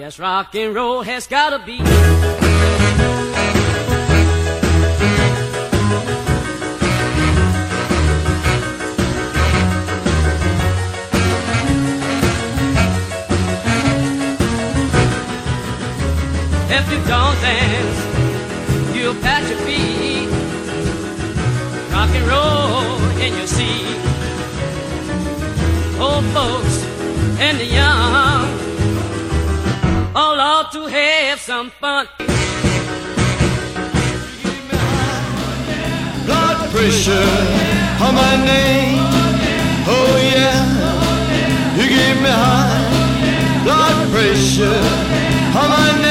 Yes, rock and roll has got to be. If you don't dance, you'll pat your feet. Rock and roll in your seat. Old folks and the young to have some fun. Blood pressure on my name. Oh yeah, you give me high blood pressure on my name.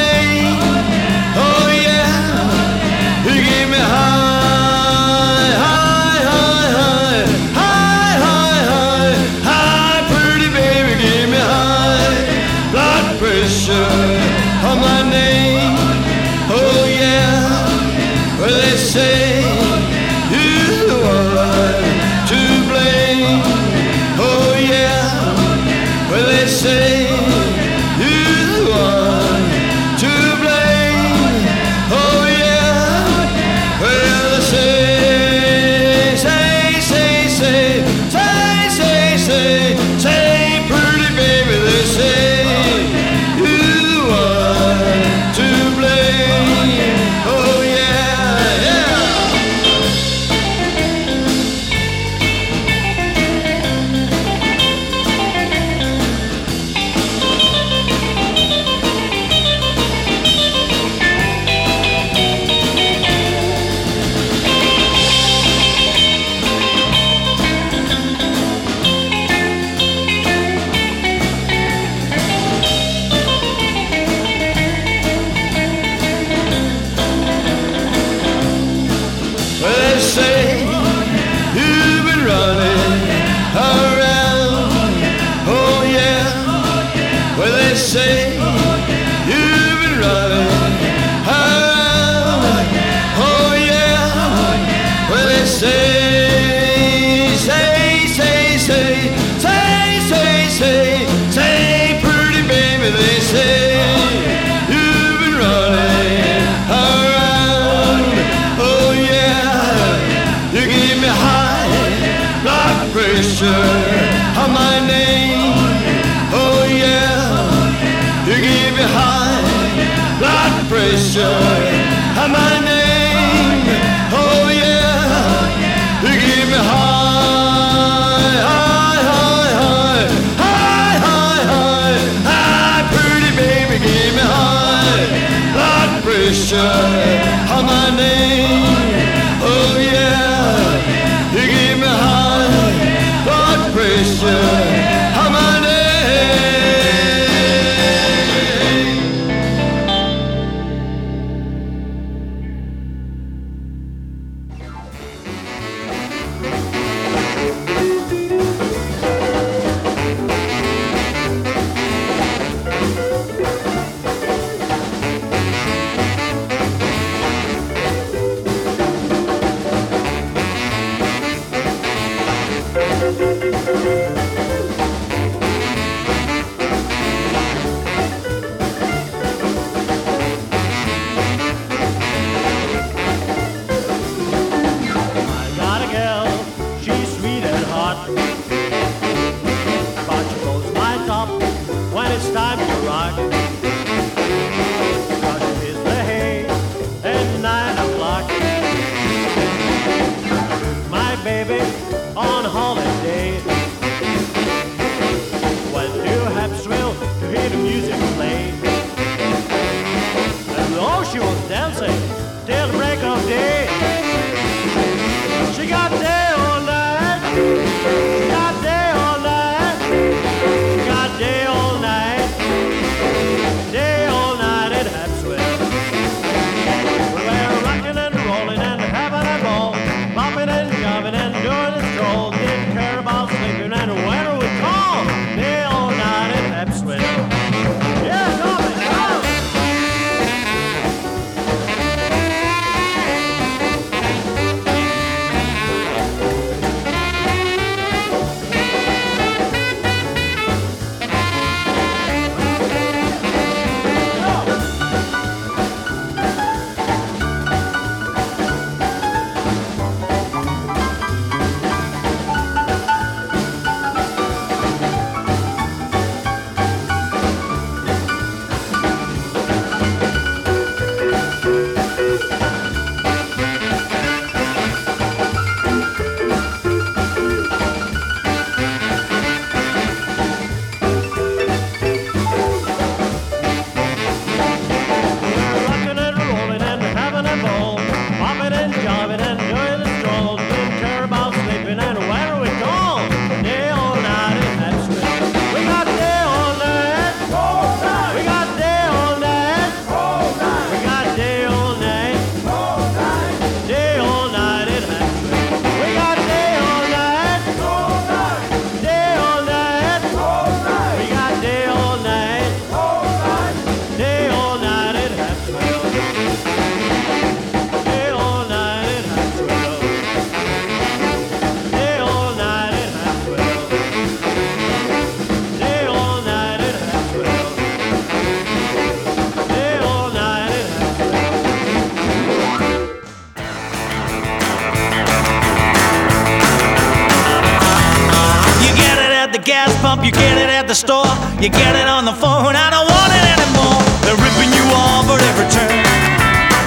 You get it on the phone. I don't want it anymore. They're ripping you off at every turn.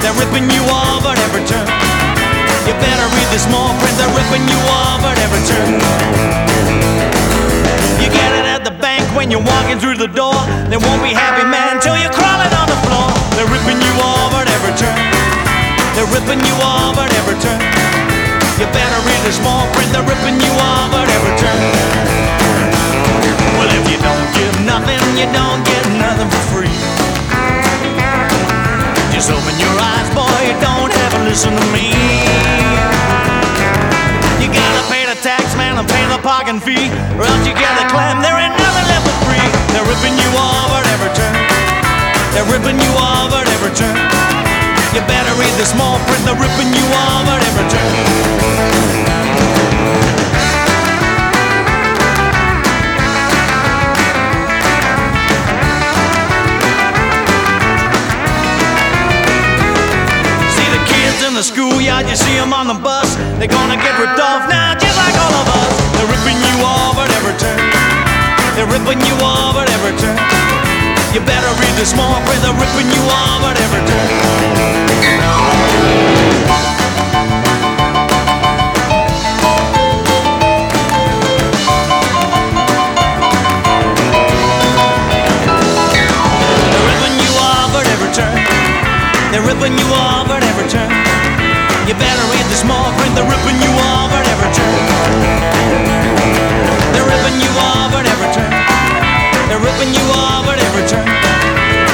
They're ripping you off at every turn. You better read the small print. They're ripping you off at every turn. You get it at the bank when you're walking through the door. They won't be happy, man, till you're crawling on the floor. They're ripping you off at every turn. They're ripping you off at every turn. You better read the small print. They're ripping you off at every turn. Nothing, you don't get nothing for free. Just open your eyes, boy. You don't ever listen to me. You gotta pay the tax man and pay the parking fee, or else you get a clam. There ain't nothing left for free. They're ripping you off at every turn. They're ripping you off at every turn. You better read the small print. They're ripping you off at every turn. The schoolyard, you see them on the bus. They're gonna get ripped off now, just like all of us. They're ripping you off at every turn. They're ripping you off at every turn. You better read the small print. They're ripping you off at every turn. They're ripping you off at every turn. You better read the small print. They're ripping you off at every turn. They're ripping you off at every turn. They're ripping you off at every turn.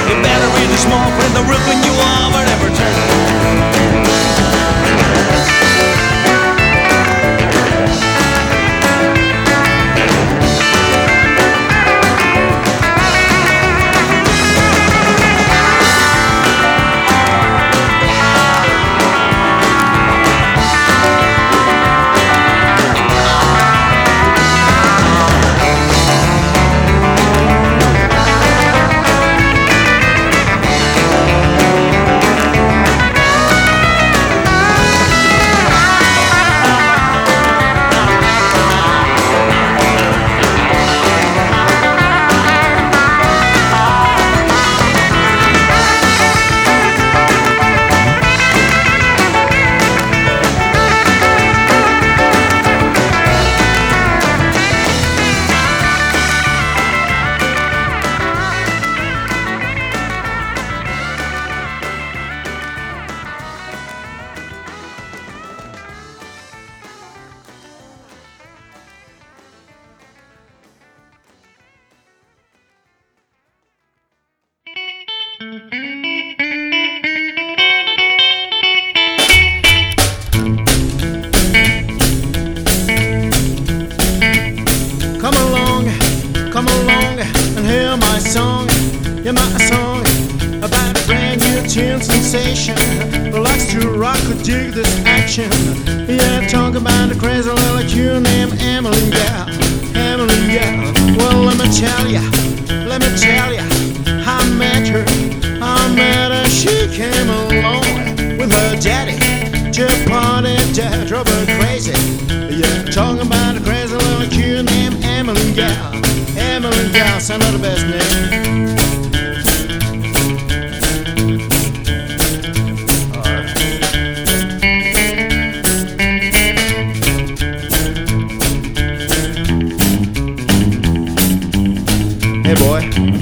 You better read the small print. They're ripping you off at every turn.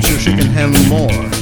Sure she can handle more.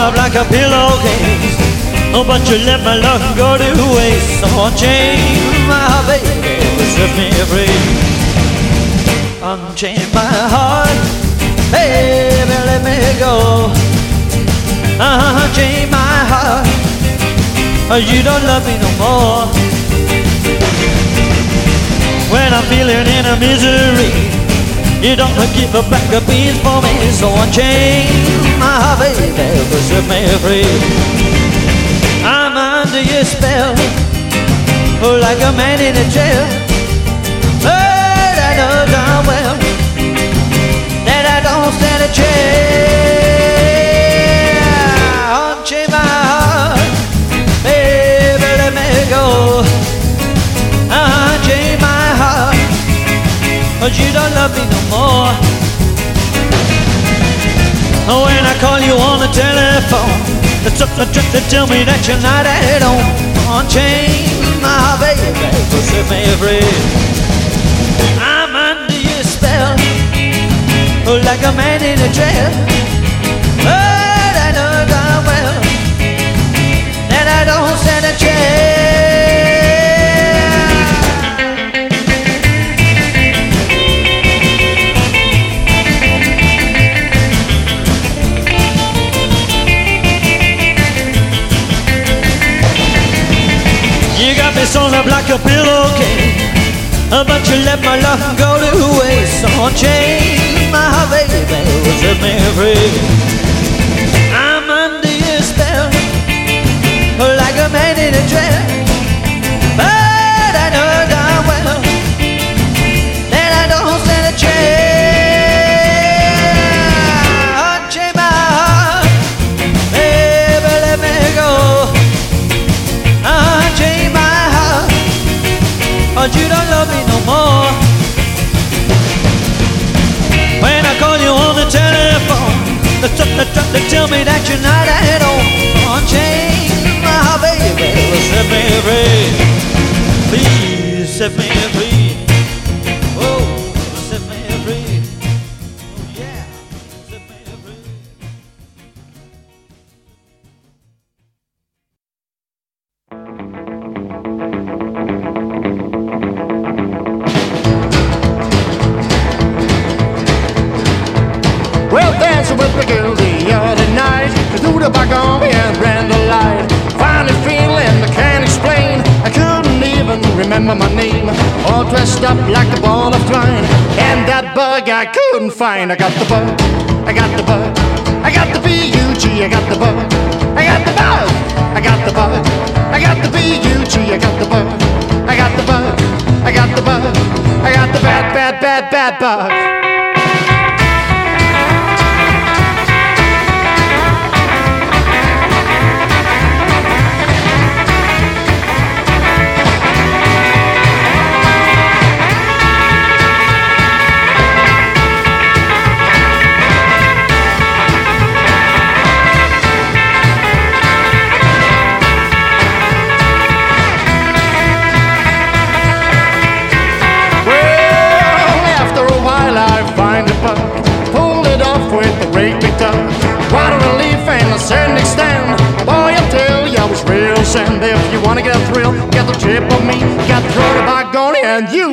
Up like a pillowcase, oh, but you let my love go to waste. So unchain my baby, set me free. Unchain my heart, baby, let me go. Uh-huh, unchain my heart, or you don't love me no more. When I'm feeling in a misery, you don't keep a bag of beans for me, so unchain my baby, but set me free. I'm under your spell, like a man in a jail. But I know darn well that I don't stand a chance. Unchain my heart, baby, let me go. Unchain my heart, you don't love more. When I call you on the telephone, it's up the trip to tell me that you're not at home. Unchain my baby, but set me free. I'm under your spell, like a man in a jail. Me sewn up like a pillowcase, but you let my love go to waste. So unchain my baby, set me free.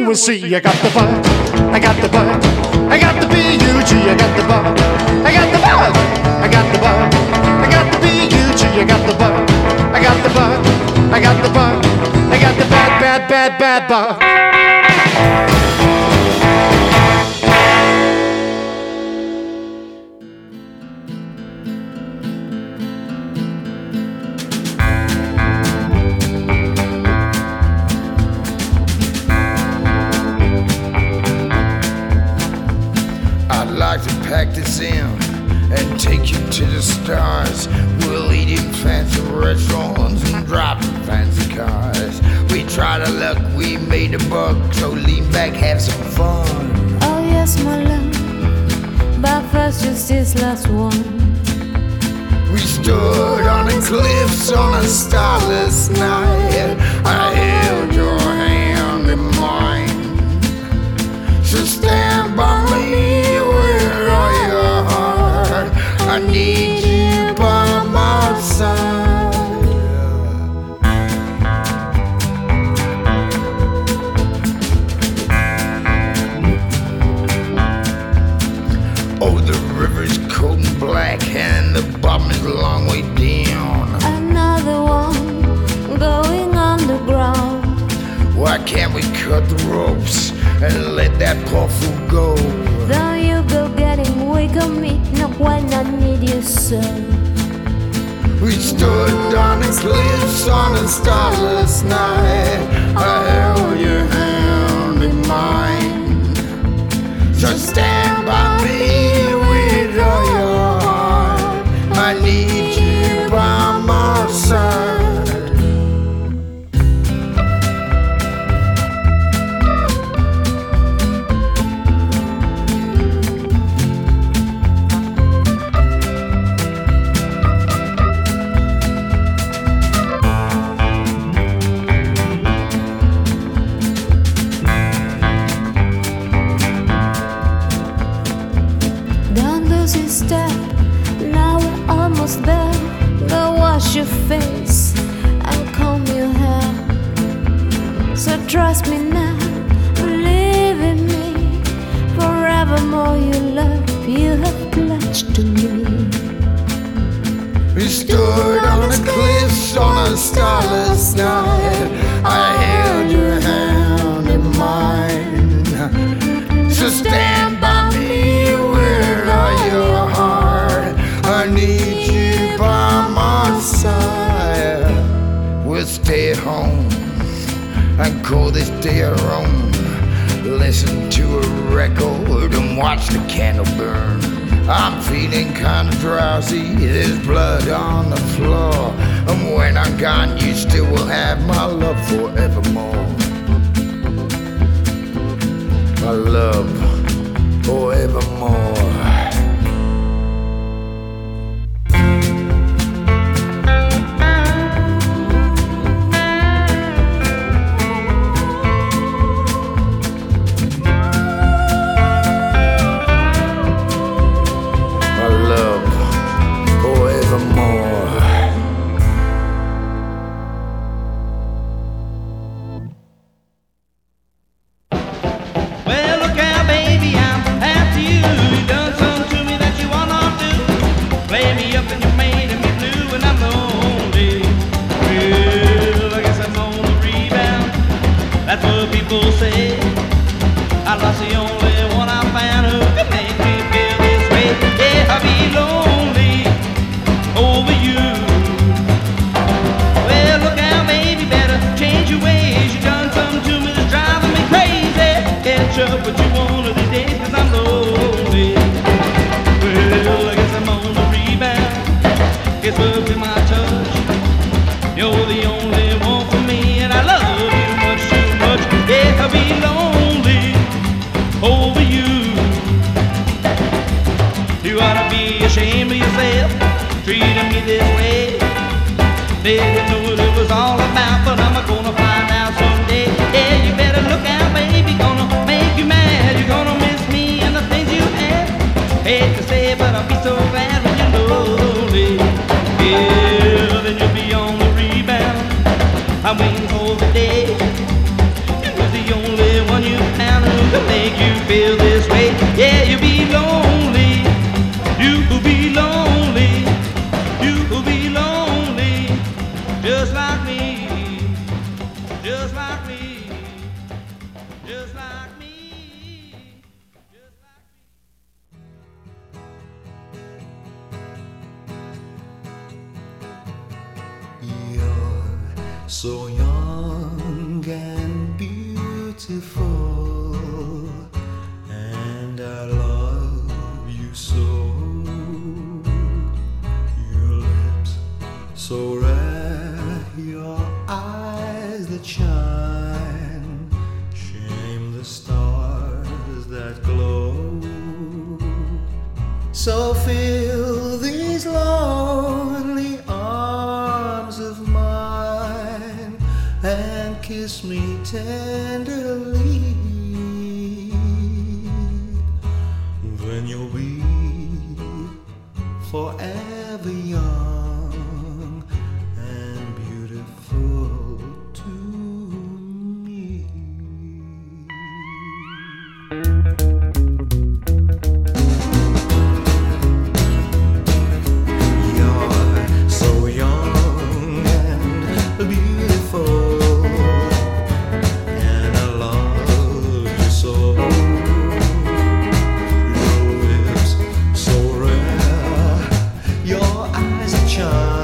Will see. I got the bug, I got the bug, I got the B-U-G, I got the bug, I got the bug, I got the bug, I got the B-U-G, I got the bug, I got the bug, I got the bug, I got the bad, bad, bad, bad bug. Can we cut the ropes and let that poor fool go? Though you go getting weak on me, not when I need you so. We stood on its lips on a starless night. I held your hand in mine. So stand. starless night, I held your hand in mine. So stand by me, where are your heart? I need you by my side. We'll stay home and call this day our own. Listen to a record and watch the candle burn. I'm feeling kinda drowsy, there's blood on the floor. I'm gone, you still will have my love forevermore. My love forevermore. eyes a charm.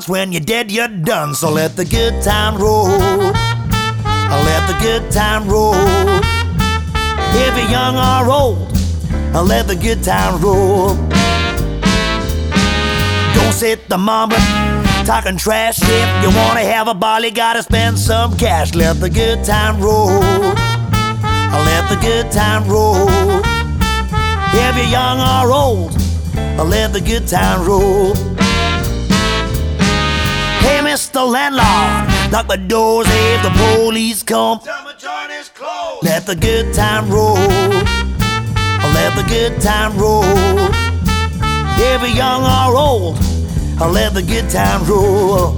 Once. When you're dead, you're done. So let the good time roll. Uh, let the good time roll. If you're young or old, uh, let the good time roll. Don't sit the mama talking trash. If you wanna have a ball, you gotta spend some cash. Let the good time roll. Uh, let the good time roll. If you're young or old, let the good time roll. Hey, Mr. Landlord, lock the doors if the police come. Let the good time roll. Let the good time roll. You're young or old, let the good time roll.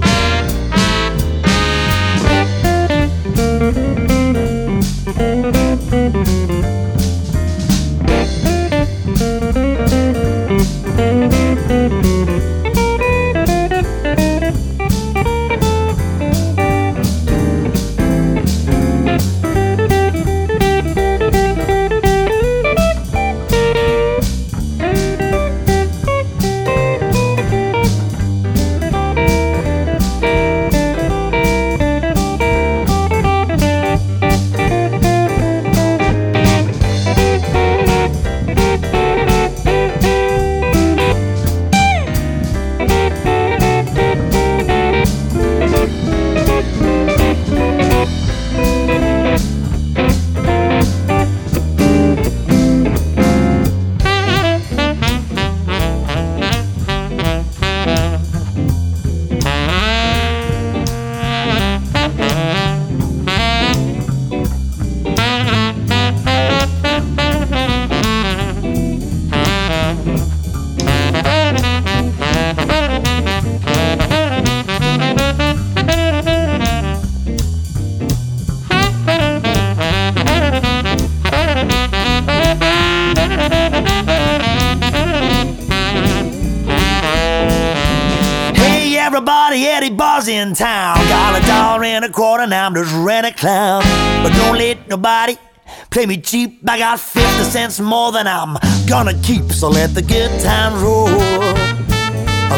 Play me cheap. I got 50 cents more than I'm gonna keep. So let the good times roll.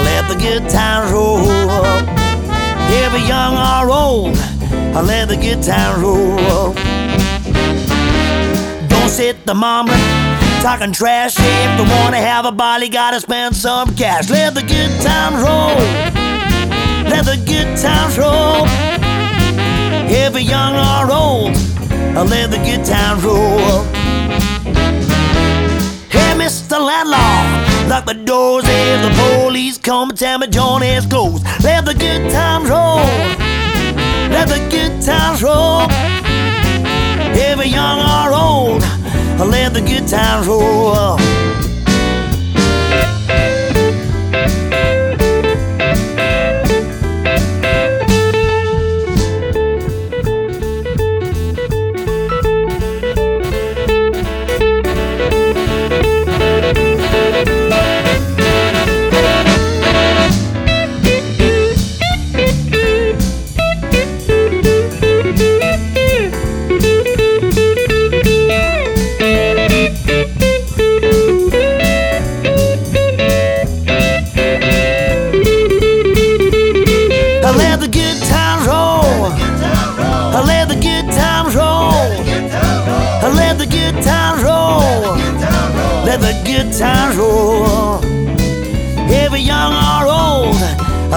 Let the good times roll. You're young or old, let the good times roll. Don't sit the mama talking trash. If you wanna have a body, gotta spend some cash. Let the good times roll. Let the good times roll. You're young or old, let the good times roll. Hey, Mr. Landlord, lock the doors if the police come and tell me John is closed. Let the good times roll. Let the good times roll. You're young or old, let the good times roll.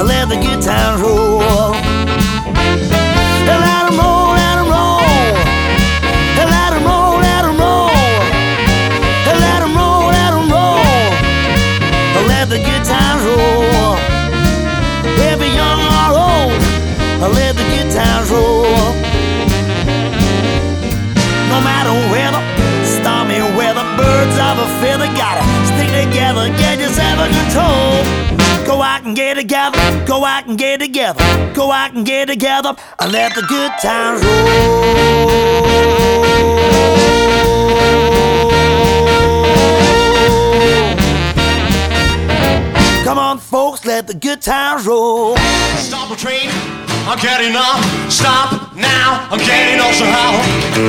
Let the times roll. And get together, go out and get together, go out and get together, and let the good times roll. Come on, folks, let the good times roll. Stop the train. I'm getting up, stop now, I'm getting off somehow.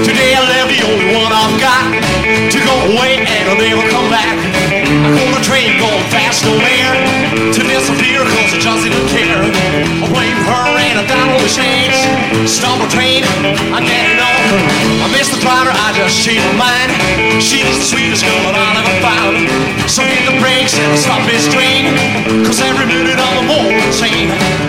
Today I live the only one I've got to go away and I'll never come back. I call the train going fast, nowhere to disappear cause I just didn't care. I blame her and I down all the shades. Stop a train, I'm getting off. I miss the driver, I just changed my mind. She's the sweetest girl that I've ever found. So hit the brakes and I'll stop this train, cause every minute I'm a more insane.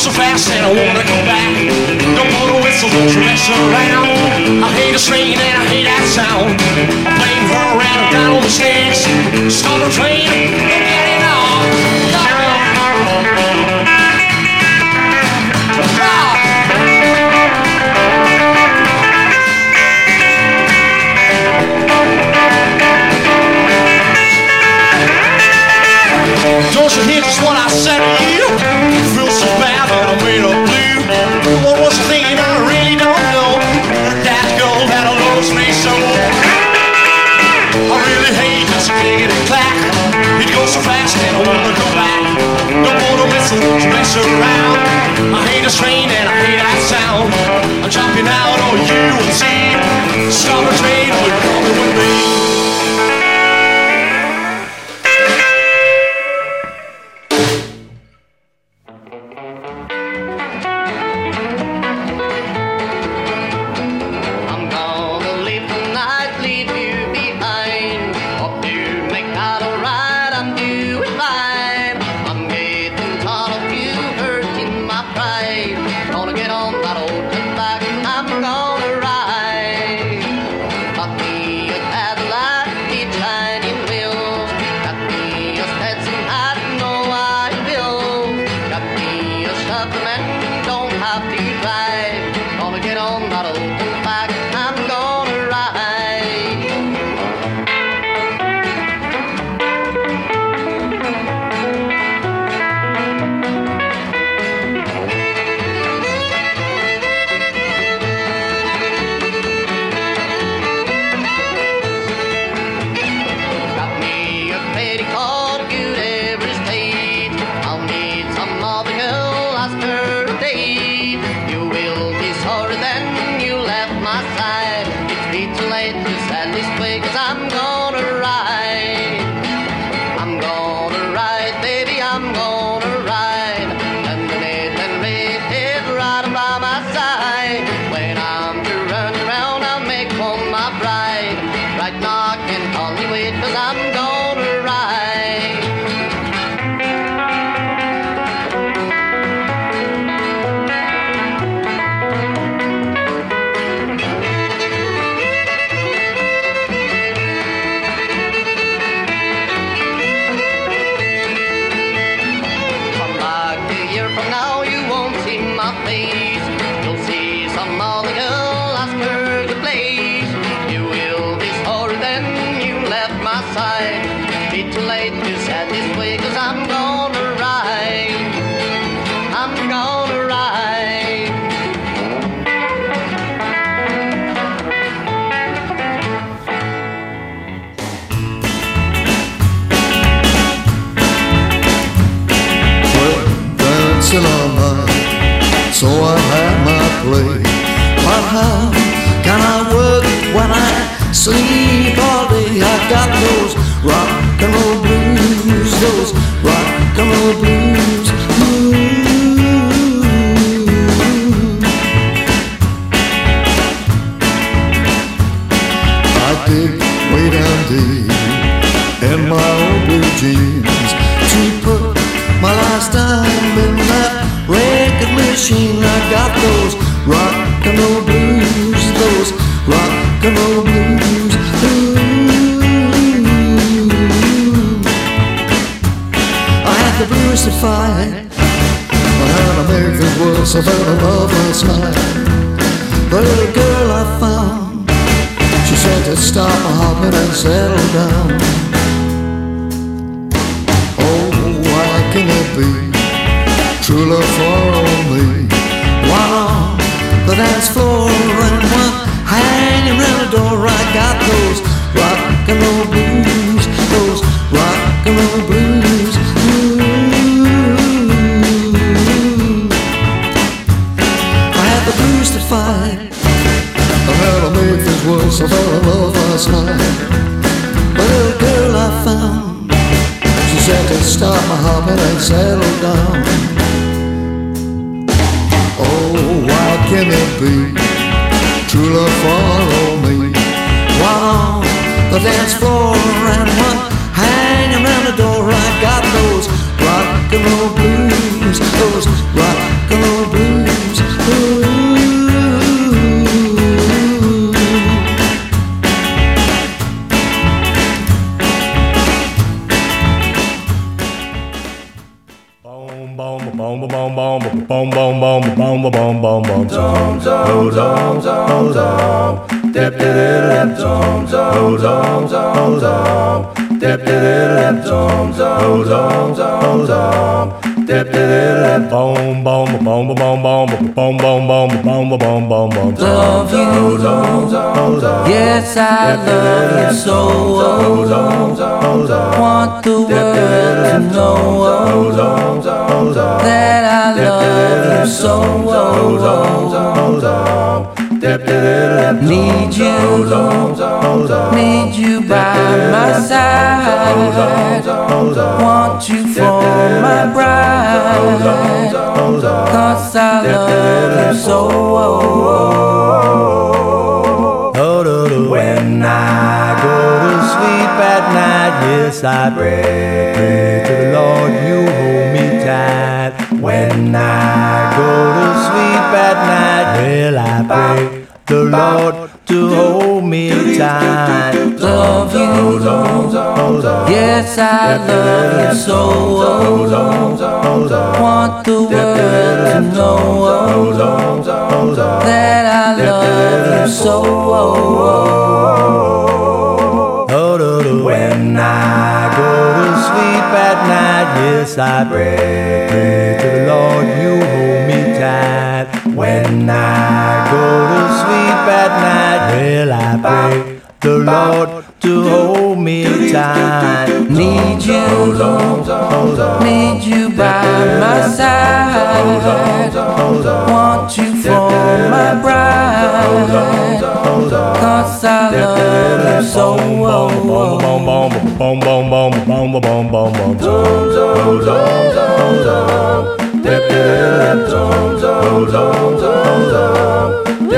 so fast and I wanna go back. Don't blow the whistle, don't you mess around. I hate this rain and I hate that sound. I blame her and I got on the stage. Stop the train. mess around. I hate a train and I hate that sound. I'm jumping out on you and see. Rock Boom, boom, boom, boom, boom, boom, boom, boom, boom, boom, boom, boom. Dum, dum, dum, dum, dum. Dip, dip, dum, dum, dum, dum, dum. Dip, dip, dip, dum, dum, dum, dum, dip, dip, boom, boom, boom, boom, boom, boom, boom, boom, boom, boom, boom, boom, boom. Love you, yes I love you so. Want the world to know that I love you so. Need you, need you by my side. Want you for my bride. Cause I love you so. When I go to sleep at night, yes, I pray, pray to the Lord you hold me tight. When I go to sleep at night, well, I pray the Lord to hold me tight. Love you, yes, I love you so. Want the world to know that I love you so. When I go to sleep at night, yes, I pray, pray to the Lord you hold me tight. When I go to sleep at night, well, I pray the Lord to hold me tight. Need you, need you by my side. Want you for my bride. Cause I love you so. Boom,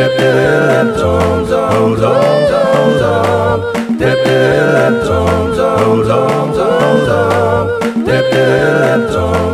dip your little lap tom tom tom tom tom dip your little lap tom tom tom tom tom dip your little lap tom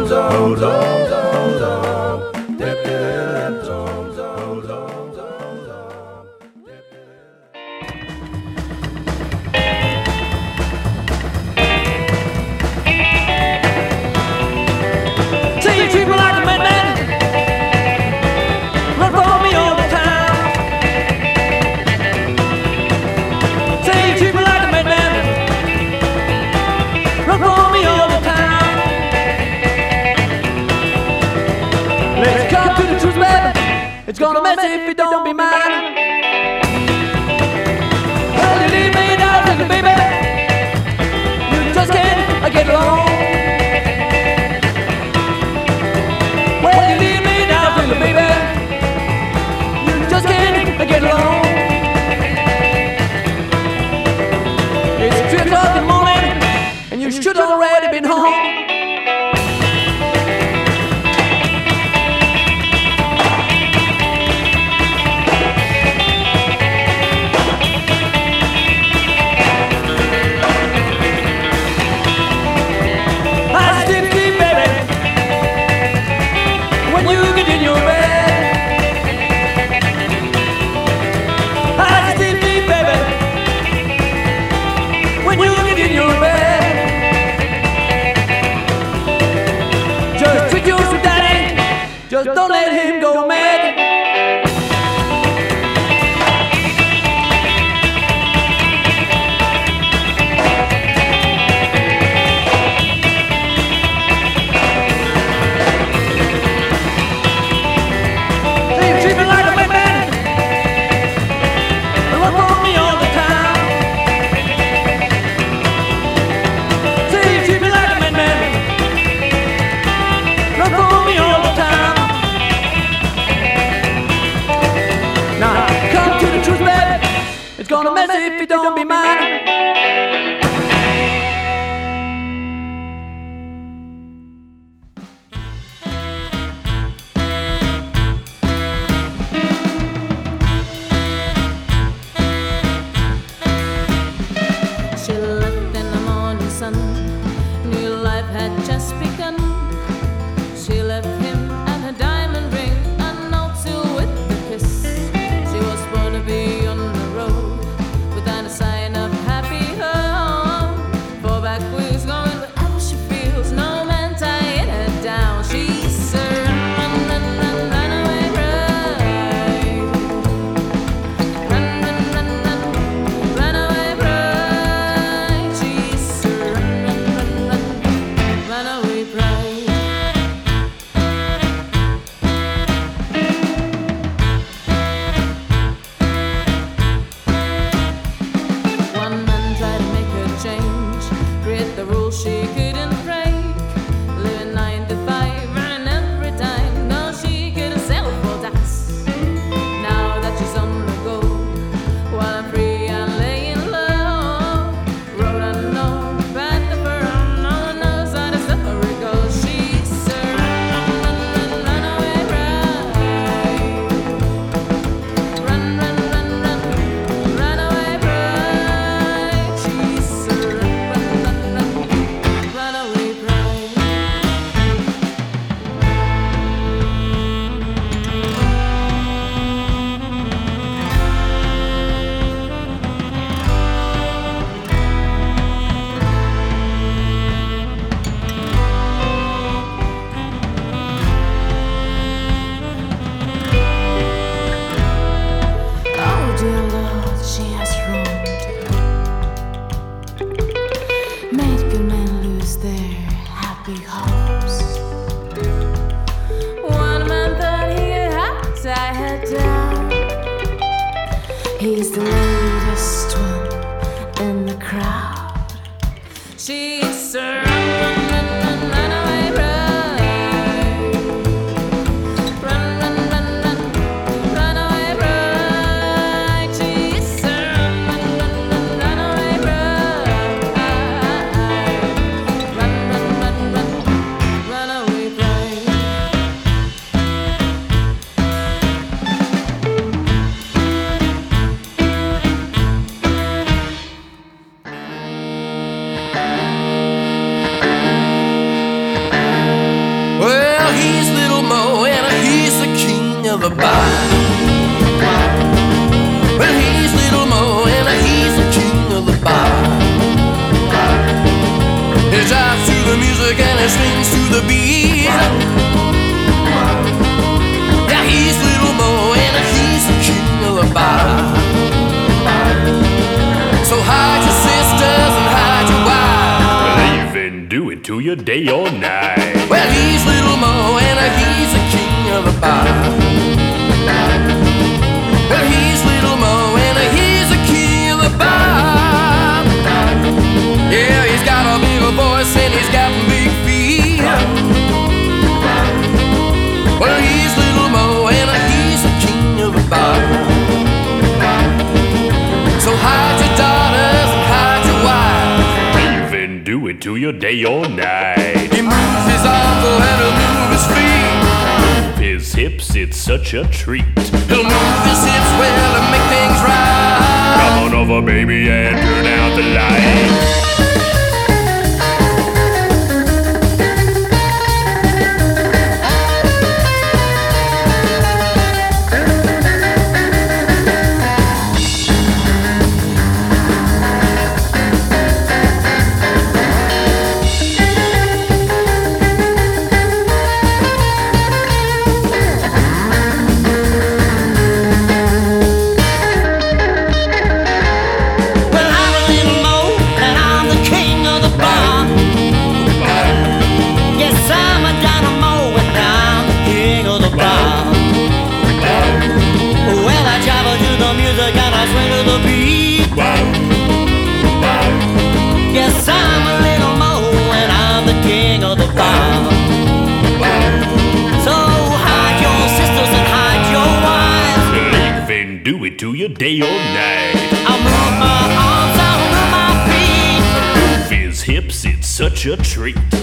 such a treat.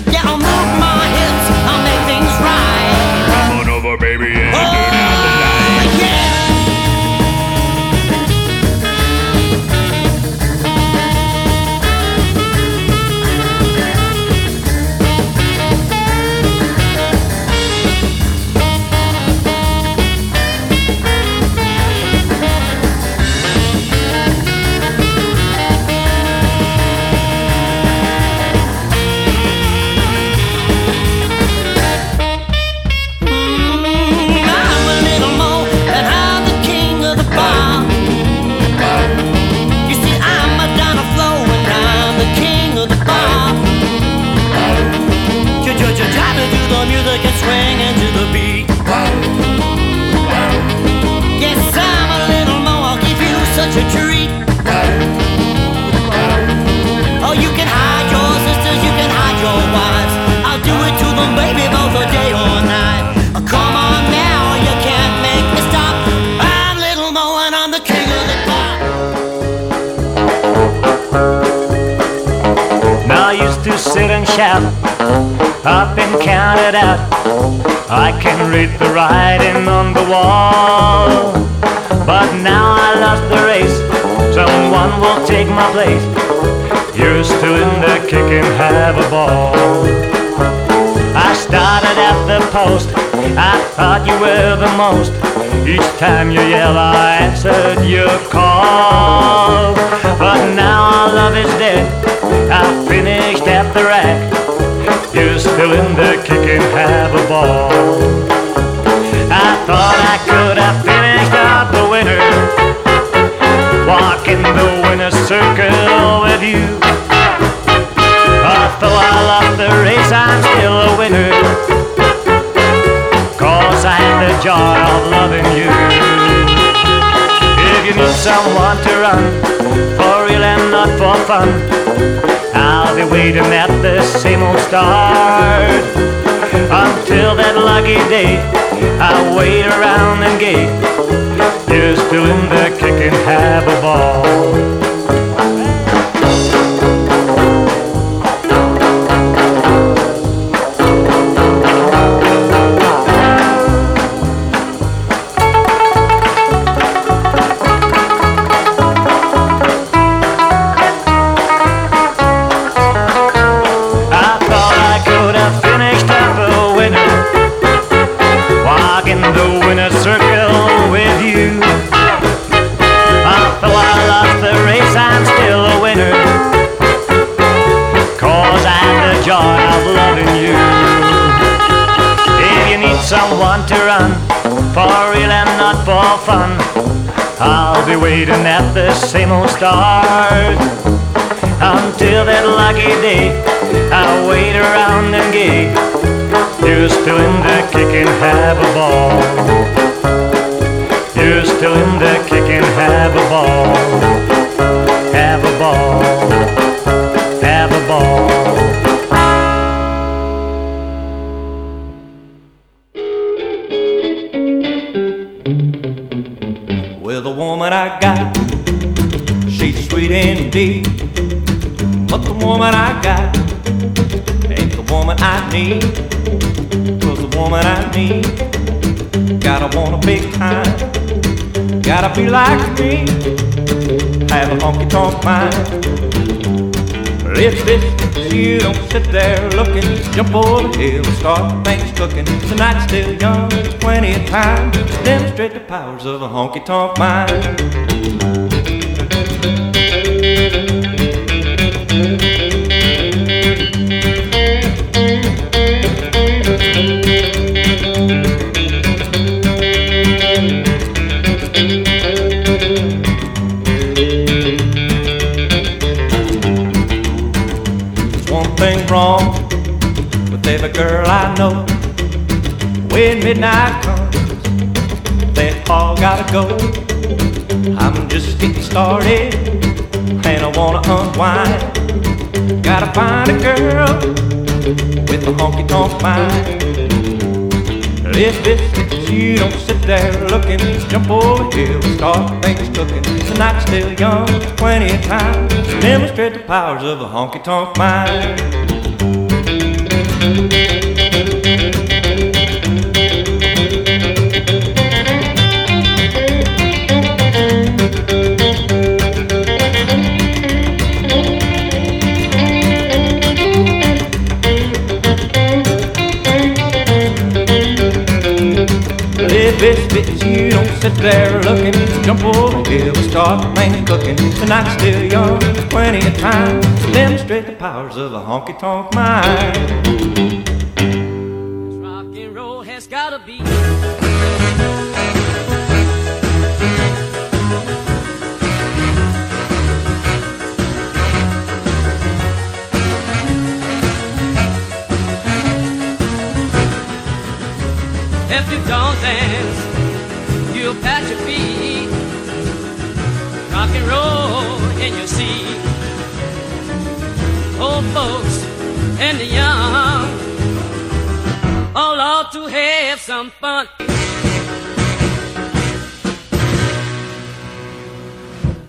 Shout, up and count it out. I can read the writing on the wall. But now I lost the race, someone will take my place. You're still in the kick and have a ball. I started at the post, I thought you were the most. Each time you yell, I answered your call. But now our love is dead, I finished at the rack. You're still in the kick and have a ball. I thought I could have finished out the winner, walking the winner's circle with you. Although I lost the race, I'm still a winner. Cause I had the joy of loving you. If you need someone to run, for real and not for fun, I'll be waiting at the same old start. Until that lucky day, I wait around and gate. Still in the kick and have a ball. Same old start. Until that lucky day, I wait around and gay. You're still in the kick and have a ball. You're still in the kick and have a ball. Have a ball. Need. Cause the woman I need gotta wanna be kind, gotta be like me, have a honky tonk mind. Lips, lips, you don't sit there looking, jump over the hill start things cooking. The night's still young, there's plenty of time to demonstrate the powers of a honky tonk mind. Thing wrong with every girl I know. When midnight comes, they all gotta go. I'm just getting started, and I wanna unwind. Gotta find a girl with a honky tonk mind. If it's you don't sit there looking, jump over here start things cooking. The night's still young, plenty of time to demonstrate the powers of a honky tonk mind. There looking, jump over here, we start playing cooking. The night's still young, there's plenty of time to demonstrate the powers of a honky tonk mind.